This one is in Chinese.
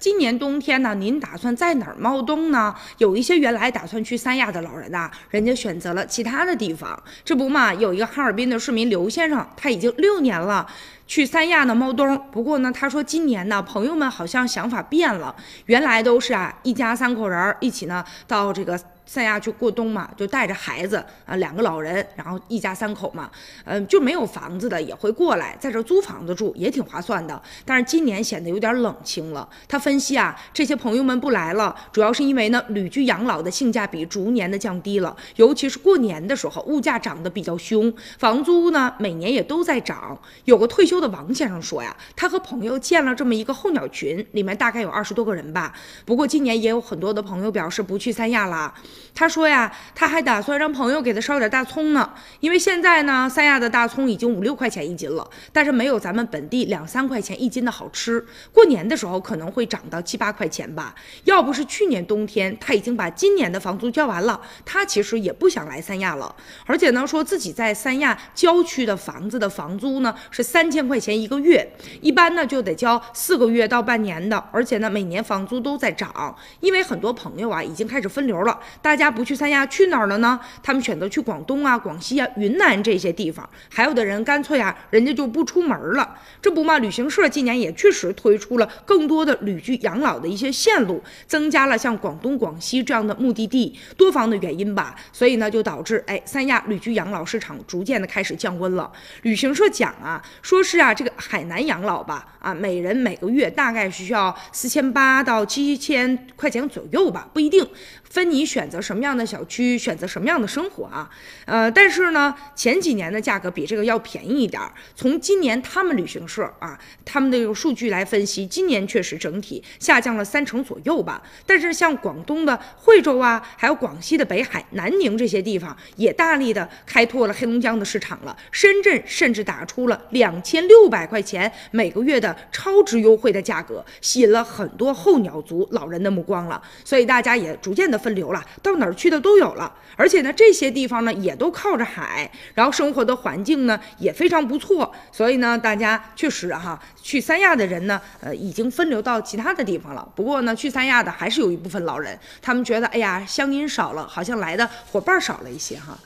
今年冬天呢，您打算在哪儿冒冬呢？有一些原来打算去三亚的老人呐，人家选择了其他的地方。这不嘛，有一个哈尔滨的市民刘先生，他已经六年了去三亚呢冒冬。不过呢，他说今年呢，朋友们好像想法变了，原来都是啊一家三口人一起呢到这个。三亚去过冬嘛，就带着孩子啊，两个老人，然后一家三口嘛，嗯，就没有房子的也会过来，在这租房子住也挺划算的。但是今年显得有点冷清了。他分析啊，这些朋友们不来了，主要是因为呢，旅居养老的性价比逐年的降低了，尤其是过年的时候，物价涨得比较凶，房租呢每年也都在涨。有个退休的王先生说呀，他和朋友建了这么一个候鸟群，里面大概有二十多个人吧。不过今年也有很多的朋友表示不去三亚了。他说呀，他还打算让朋友给他捎点大葱呢，因为现在呢，三亚的大葱已经五六块钱一斤了，但是没有咱们本地两三块钱一斤的好吃。过年的时候可能会涨到七八块钱吧。要不是去年冬天他已经把今年的房租交完了，他其实也不想来三亚了。而且呢，说自己在三亚郊区的房子的房租呢是三千块钱一个月，一般呢就得交四个月到半年的，而且呢每年房租都在涨，因为很多朋友啊已经开始分流了。大家不去三亚，去哪儿了呢？他们选择去广东啊、广西啊、云南这些地方。还有的人干脆啊，人家就不出门了。这不嘛，旅行社今年也确实推出了更多的旅居养老的一些线路，增加了像广东、广西这样的目的地。多方的原因吧，所以呢，就导致哎，三亚旅居养老市场逐渐的开始降温了。旅行社讲啊，说是啊，这个海南养老吧，啊，每人每个月大概需要四千八到七千块钱左右吧，不一定。分你选择什么什么样的小区，选择什么样的生活啊？呃，但是呢，前几年的价格比这个要便宜一点儿。从今年他们旅行社啊，他们的这个数据来分析，今年确实整体下降了三成左右吧。但是像广东的惠州啊，还有广西的北海、南宁这些地方，也大力的开拓了黑龙江的市场了。深圳甚至打出了两千六百块钱每个月的超值优惠的价格，吸引了很多候鸟族老人的目光了。所以大家也逐渐的。分流了，到哪儿去的都有了，而且呢，这些地方呢也都靠着海，然后生活的环境呢也非常不错，所以呢，大家确实哈，去三亚的人呢，呃，已经分流到其他的地方了。不过呢，去三亚的还是有一部分老人，他们觉得，哎呀，乡音少了，好像来的伙伴少了一些哈。